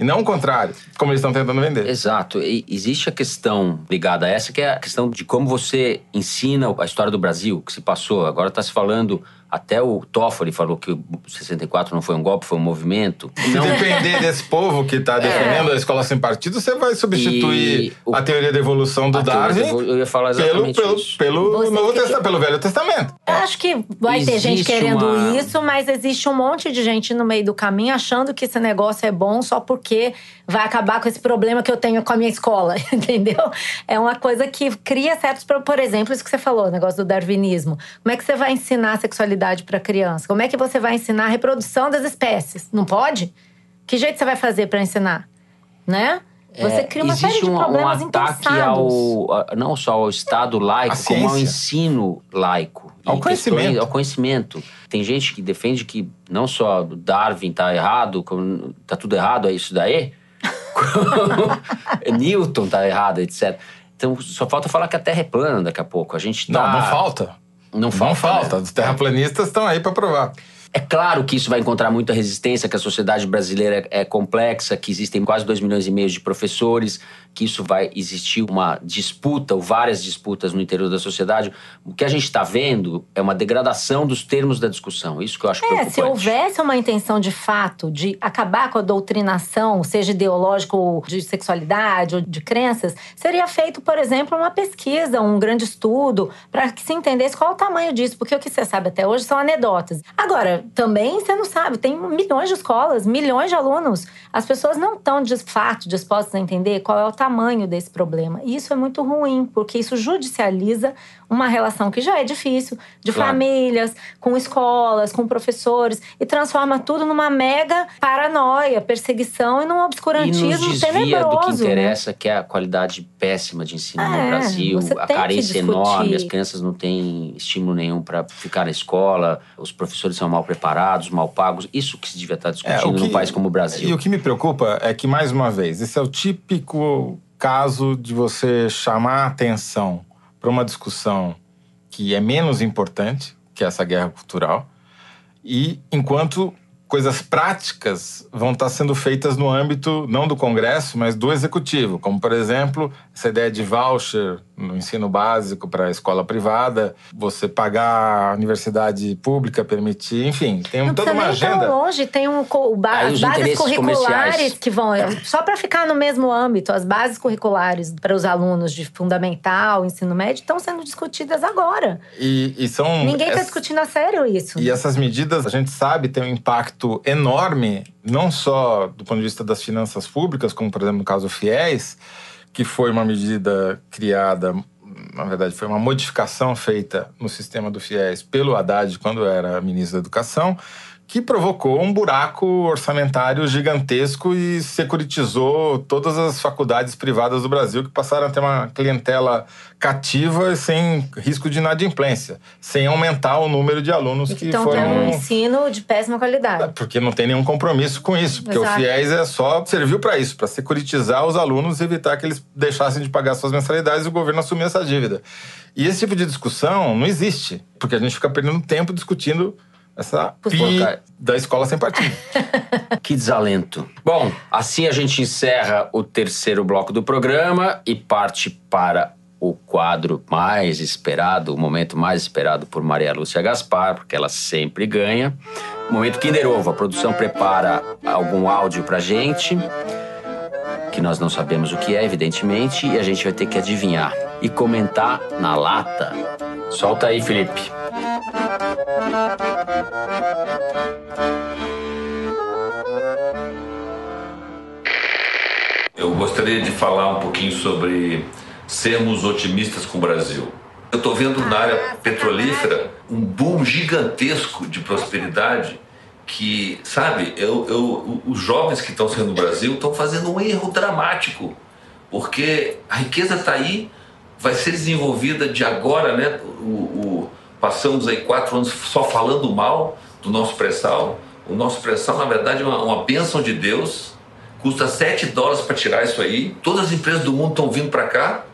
E não o contrário, como eles estão tentando vender. Exato. E existe a questão ligada a essa, que é a questão de como você ensina a história do Brasil, que se passou. Agora está se falando até o Toffoli falou que o 64 não foi um golpe, foi um movimento. Se não... depender desse povo que está é. defendendo é. a escola sem partido, você vai substituir o... a teoria da evolução do Darwin eu ia falar exatamente pelo, pelo, pelo, Novo que... pelo Velho Testamento. Eu acho que vai existe ter gente querendo uma... isso, mas existe um monte de gente no meio do caminho achando que esse negócio é bom só porque vai acabar com esse problema que eu tenho com a minha escola, entendeu? É uma coisa que cria certos... Por exemplo, isso que você falou, o negócio do darwinismo. Como é que você vai ensinar a sexualidade para a criança? Como é que você vai ensinar a reprodução das espécies? Não pode? Que jeito você vai fazer para ensinar? Né? Você cria uma série de problemas um ataque ao, não só ao Estado laico, como ao ensino laico. Ao conhecimento. ao conhecimento. Tem gente que defende que não só Darwin está errado, está tudo errado, é isso daí. Newton está errado, etc. Então só falta falar que a Terra é plana daqui a pouco. A gente tá... Não, não falta. Não falta. Não falta. Né? Os terraplanistas estão aí para provar. É claro que isso vai encontrar muita resistência, que a sociedade brasileira é complexa, que existem quase 2 milhões e meio de professores, que isso vai existir uma disputa ou várias disputas no interior da sociedade. O que a gente está vendo é uma degradação dos termos da discussão. Isso que eu acho é, preocupante. Se houvesse uma intenção de fato de acabar com a doutrinação, seja ideológica ou de sexualidade ou de crenças, seria feito, por exemplo, uma pesquisa, um grande estudo, para que se entendesse qual é o tamanho disso. Porque o que você sabe até hoje são anedotas. Agora, também você não sabe, tem milhões de escolas, milhões de alunos. As pessoas não estão de fato dispostas a entender qual é o tamanho desse problema. E isso é muito ruim, porque isso judicializa uma relação que já é difícil, de Claro. famílias, com escolas, com professores, e transforma tudo numa mega paranoia, perseguição e num E obscurantismo nos desvia tenebroso. do que né? interessa, que é a qualidade péssima de ensino no É, Brasil, você a carência enorme, as crianças não têm estímulo nenhum para ficar na escola, os professores são mal preparados, mal pagos. Isso que se devia estar discutindo É, que- num país como o Brasil. E o que me preocupa é que, mais uma vez, esse é o típico caso de você chamar a atenção para uma discussão que é menos importante, que é essa guerra cultural, e enquanto coisas práticas vão estar sendo feitas no âmbito não do Congresso, mas do Executivo, como, por exemplo, essa ideia de voucher no ensino básico para a escola privada, você pagar a universidade pública, permitir, enfim, tem Não toda uma nem tão agenda. longe, tem um, ba- Aí as bases curriculares que vão. Só para ficar no mesmo âmbito, as bases curriculares para os alunos de fundamental, ensino médio, estão sendo discutidas agora. E, e são Ninguém está discutindo a sério isso. E essas medidas, a gente sabe, têm um impacto enorme, não só do ponto de vista das finanças públicas, como, por exemplo, no caso do FIES, que foi uma medida criada, na verdade, foi uma modificação feita no sistema do FIES pelo Haddad quando era ministro da Educação, que provocou um buraco orçamentário gigantesco e securitizou todas as faculdades privadas do Brasil, que passaram a ter uma clientela cativa e sem risco de inadimplência, sem aumentar o número de alunos E que, que estão tendo um foram. ensino de péssima qualidade. Porque não tem nenhum compromisso com isso. Porque Exato. o FIES é só serviu para isso, para securitizar os alunos e evitar que eles deixassem de pagar suas mensalidades e o governo assumir essa dívida. E esse tipo de discussão não existe, porque a gente fica perdendo tempo discutindo essa da escola sem partido. Que desalento. Bom, assim a gente encerra o terceiro bloco do programa e parte para o quadro mais esperado, o momento mais esperado por Maria Lúcia Gaspar, porque ela sempre ganha. Momento Kinder Ovo. A produção prepara algum áudio pra gente, que nós não sabemos o que é, evidentemente, e a gente vai ter que adivinhar e comentar na lata. Solta aí, Felipe. Eu gostaria de falar um pouquinho sobre sermos otimistas com o Brasil. Eu estou vendo na área petrolífera um boom gigantesco de prosperidade que, sabe, eu, eu, os jovens que estão saindo do Brasil estão fazendo um erro dramático, porque a riqueza está aí, vai ser desenvolvida de agora, né? O, o- passamos aí quatro anos só falando mal do nosso pré-sal. O nosso pré-sal, na verdade, é uma, uma bênção de Deus. Custa 7 dólares para tirar isso aí. Todas as empresas do mundo estão vindo para cá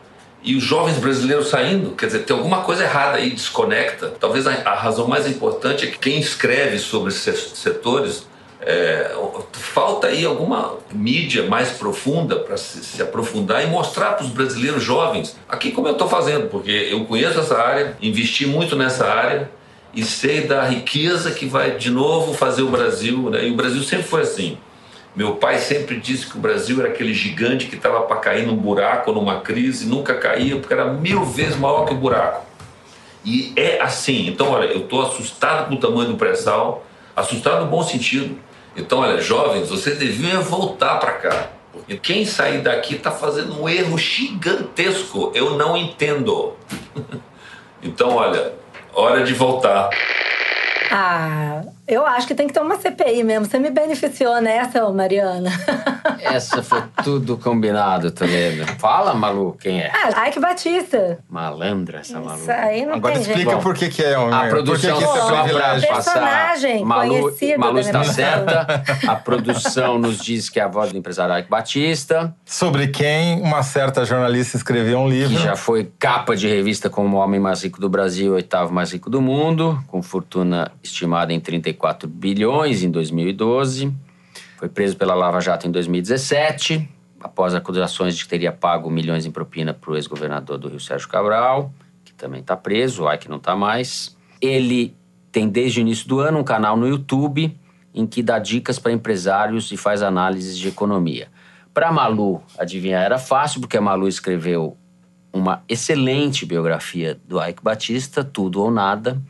e os jovens brasileiros saindo. Quer dizer, tem alguma coisa errada aí, desconecta. Talvez a, a razão mais importante é que quem escreve sobre esses setores é, falta aí alguma mídia mais profunda para se, se aprofundar e mostrar para os brasileiros jovens aqui como eu estou fazendo, porque eu conheço essa área, investi muito nessa área e sei da riqueza que vai de novo fazer o Brasil. Né? E o Brasil sempre foi assim. Meu pai sempre disse que o Brasil era aquele gigante que estava para cair num buraco numa crise, nunca caía porque era mil vezes maior que o buraco. E é assim. Então, olha, eu estou assustado com o tamanho do pré-sal, assustado no bom sentido. Então, olha, jovens, vocês deviam voltar para cá. Porque quem sair daqui está fazendo um erro gigantesco. Eu não entendo. então, olha, hora de voltar. Ah, eu acho que tem que ter uma CPI mesmo. Você me beneficiou nessa, Mariana. Essa foi tudo combinado, Toledo. Fala, Malu, quem é? Ah, Ike Batista. Malandra essa Malu. Isso aí não Agora tem explica jeito. por que, que é um. A produção, que, que isso só é pra Personagem Malu, conhecido Malu está certa. A produção nos diz que é a voz do empresário Ike Batista, Sobre quem uma certa jornalista escreveu um livro. que já foi capa de revista como o homem mais rico do Brasil, oitavo mais rico do mundo, com fortuna estimada em 34 bilhões em 2012. Foi preso pela Lava Jato em 2017, após acusações de que teria pago milhões em propina para o ex-governador do Rio, Sérgio Cabral, que também está preso, o Ike não está mais. Ele tem desde o início do ano um canal no YouTube em que dá dicas para empresários e faz análises de economia. Para Malu adivinhar era fácil, porque a Malu escreveu uma excelente biografia do Ike Batista, Tudo ou Nada,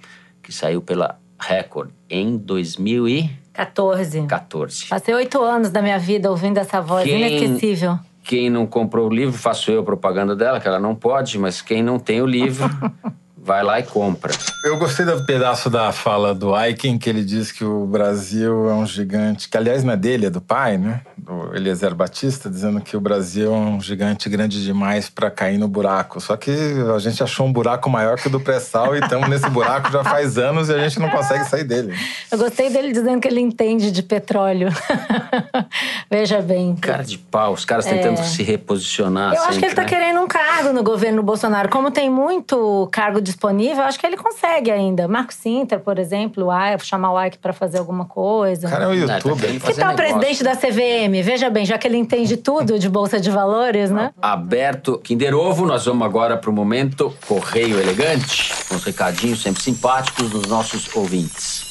que saiu pela Record em 2014. 14. Passei oito anos da minha vida ouvindo essa voz Quem- inesquecível. Quem não comprou o livro, faço eu a propaganda dela, que ela não pode, mas quem não tem o livro, vai lá e compra. Eu gostei do pedaço da fala do Aiken, que ele diz que o Brasil é um gigante, que aliás não é dele, é do pai, né? Do Eliezer Batista, dizendo que o Brasil é um gigante grande demais para cair no buraco. Só que a gente achou um buraco maior que o do pré-sal e estamos nesse buraco já faz anos e a gente não consegue sair dele. Eu gostei dele dizendo que ele entende de petróleo. Veja bem. Cara de pau, os caras tentando É. se reposicionar. Eu acho que sempre, ele tá né? querendo um cargo no governo Bolsonaro. Como tem muito cargo disponível, acho que ele consegue ainda. Marco Sintra, por exemplo, o chamar o Ike pra fazer alguma coisa. O cara é um Não, tá youtuber. que tal o presidente da CVM? Veja bem, já que ele entende tudo de Bolsa de Valores, né? Aberto Kinder Ovo, nós vamos agora para o momento Correio Elegante, com os recadinhos sempre simpáticos dos nossos ouvintes.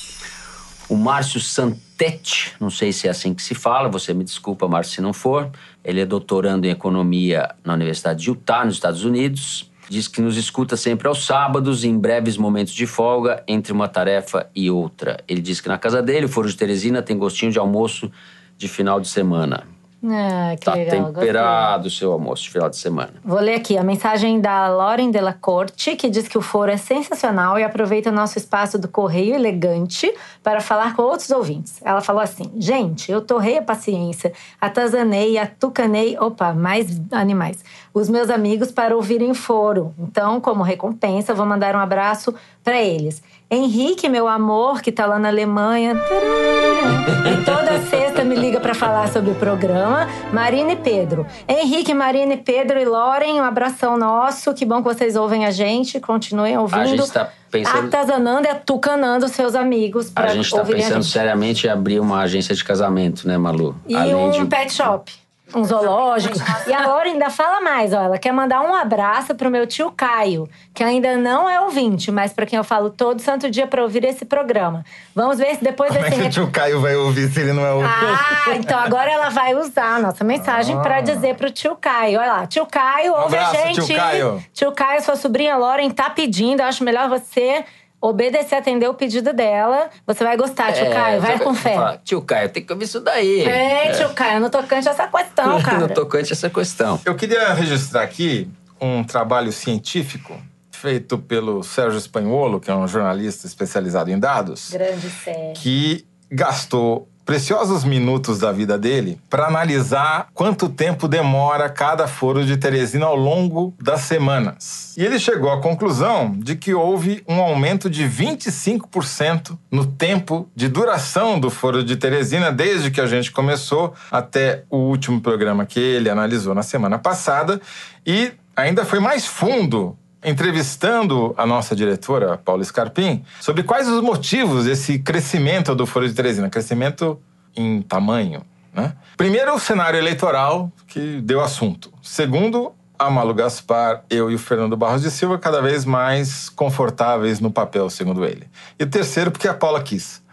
O Márcio Santetti, não sei se é assim que se fala, você me desculpa, Márcio, se não for. Ele é doutorando em economia na Universidade de Utah, nos Estados Unidos. Diz que nos escuta sempre aos sábados, em breves momentos de folga, entre uma tarefa e outra. Ele diz que na casa dele, o Foro de Teresina, tem gostinho de almoço de final de semana. Ah, que Tá legal. temperado o seu almoço de final de semana. Vou ler aqui a mensagem da Lauren Della Corte, que diz que o foro é sensacional e aproveita o nosso espaço do Correio Elegante para falar com outros ouvintes. Ela falou assim: gente, eu torrei a paciência, atazanei, atucanei, opa, mais animais, os meus amigos para ouvirem o foro. Então, como recompensa, vou mandar um abraço para eles. Henrique, meu amor, que tá lá na Alemanha. E toda sexta me liga para falar sobre o programa. Marina e Pedro. Henrique, Marina e Pedro e Loren, um abração nosso. Que bom que vocês ouvem a gente. Continuem ouvindo. A gente tá pensando, Atazanando e atucanando seus amigos a para gente tá a pensando seriamente em abrir uma agência de casamento, né, Malu? E Além um de pet shop. Um zoológico. E a Laura ainda fala mais, ó. Ela quer mandar um abraço pro meu tio Caio, que ainda não é ouvinte, mas para quem eu falo todo santo dia para ouvir esse programa. Vamos ver se depois Como é desse que o tio Caio vai ouvir se ele não é o. Ah, então agora ela vai usar a nossa mensagem pra dizer pro tio Caio. Olha lá, tio Caio, ouve a Um abraço, gente. tio Caio. Tio Caio, sua sobrinha Lauren tá pedindo. Eu acho melhor você obedecer, atender o pedido dela. Você vai gostar, tio É, Caio. Vai com fé. Tio Caio, tem que ouvir isso daí. É, tio Caio, no tocante a essa questão, cara. no tocante a essa questão. Eu queria registrar aqui um trabalho científico feito pelo Sérgio Espanholo, que é um jornalista especializado em dados, Grande série. que gastou preciosos minutos da vida dele para analisar quanto tempo demora cada foro de Teresina ao longo das semanas. E ele chegou à conclusão de que houve um aumento de 25% no tempo de duração do foro de Teresina desde que a gente começou até o último programa que ele analisou na semana passada e ainda foi mais fundo entrevistando a nossa diretora, Paula Scarpim, sobre quais os motivos desse crescimento do Foro de Teresina, crescimento em tamanho. Né? Primeiro, o cenário eleitoral que deu assunto. Segundo, a Malu Gaspar, eu e o Fernando Barros de Silva cada vez mais confortáveis no papel, segundo ele. E terceiro, porque a Paula quis.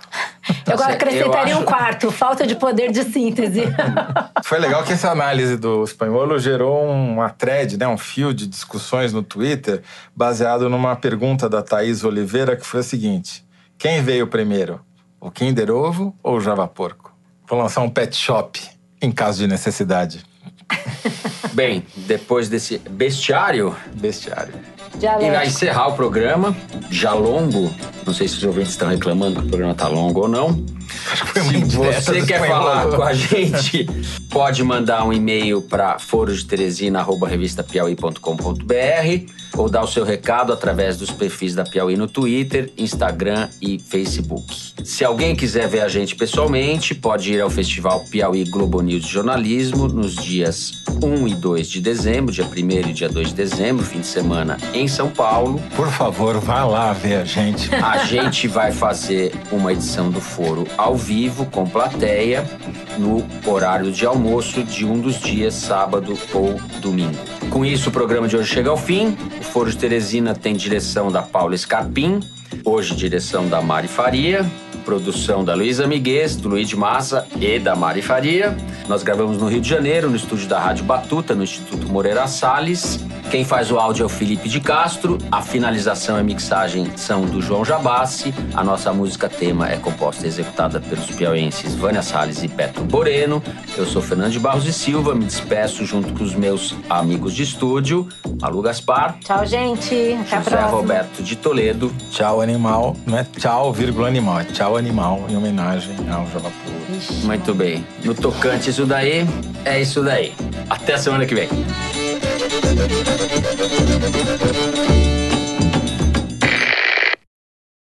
Eu agora certo. acrescentaria Eu um acho- quarto, falta de poder de síntese. Foi legal que essa análise do espanholo gerou uma thread, né, um fio de discussões no Twitter, baseado numa pergunta da Thaís Oliveira, que foi a seguinte: quem veio primeiro, o Kinder Ovo ou o Java Porco? Vou lançar um pet shop em caso de necessidade. Bem, depois desse bestiário, Bestiário. e vai encerrar o programa, já longo. Não sei se os ouvintes estão reclamando que o programa tá longo ou não. Se indireta você quer falar com a gente, pode mandar um e-mail para forodeteresina.revistapiauí.com.br ou dar o seu recado através dos perfis da Piauí no Twitter, Instagram e Facebook. Se alguém quiser ver a gente pessoalmente, pode ir ao Festival Piauí Globo News de Jornalismo nos dias 1 e 2 de dezembro, dia 1 e dia 2 de dezembro, fim de semana em São Paulo. Por favor, vá lá ver a gente. A gente vai fazer uma edição do Foro ao vivo, com plateia, no horário de almoço de um dos dias, sábado ou domingo. Com isso, o programa de hoje chega ao fim. O Foro de Teresina tem direção da Paula Scarpim, hoje direção da Mari Faria, produção da Luísa Miguez, do Luiz de Massa e da Mari Faria. Nós gravamos no Rio de Janeiro, no estúdio da Rádio Batuta, no Instituto Moreira Salles. Quem faz o áudio é o Felipe de Castro, a finalização e mixagem são do João Jabassi, a nossa música tema é composta e executada pelos piauenses Vânia Salles e Petro Boreno. Eu sou Fernando de Barros e Silva, me despeço junto com os meus amigos de estúdio, Malu Gaspar. Tchau, gente. Até a José próxima. Roberto de Toledo. Tchau, animal. Não é tchau, vírgula animal. É tchau, animal, em homenagem ao Jalapuro. Muito bem. No tocante isso daí, é isso daí. Até a semana que vem. Thank you.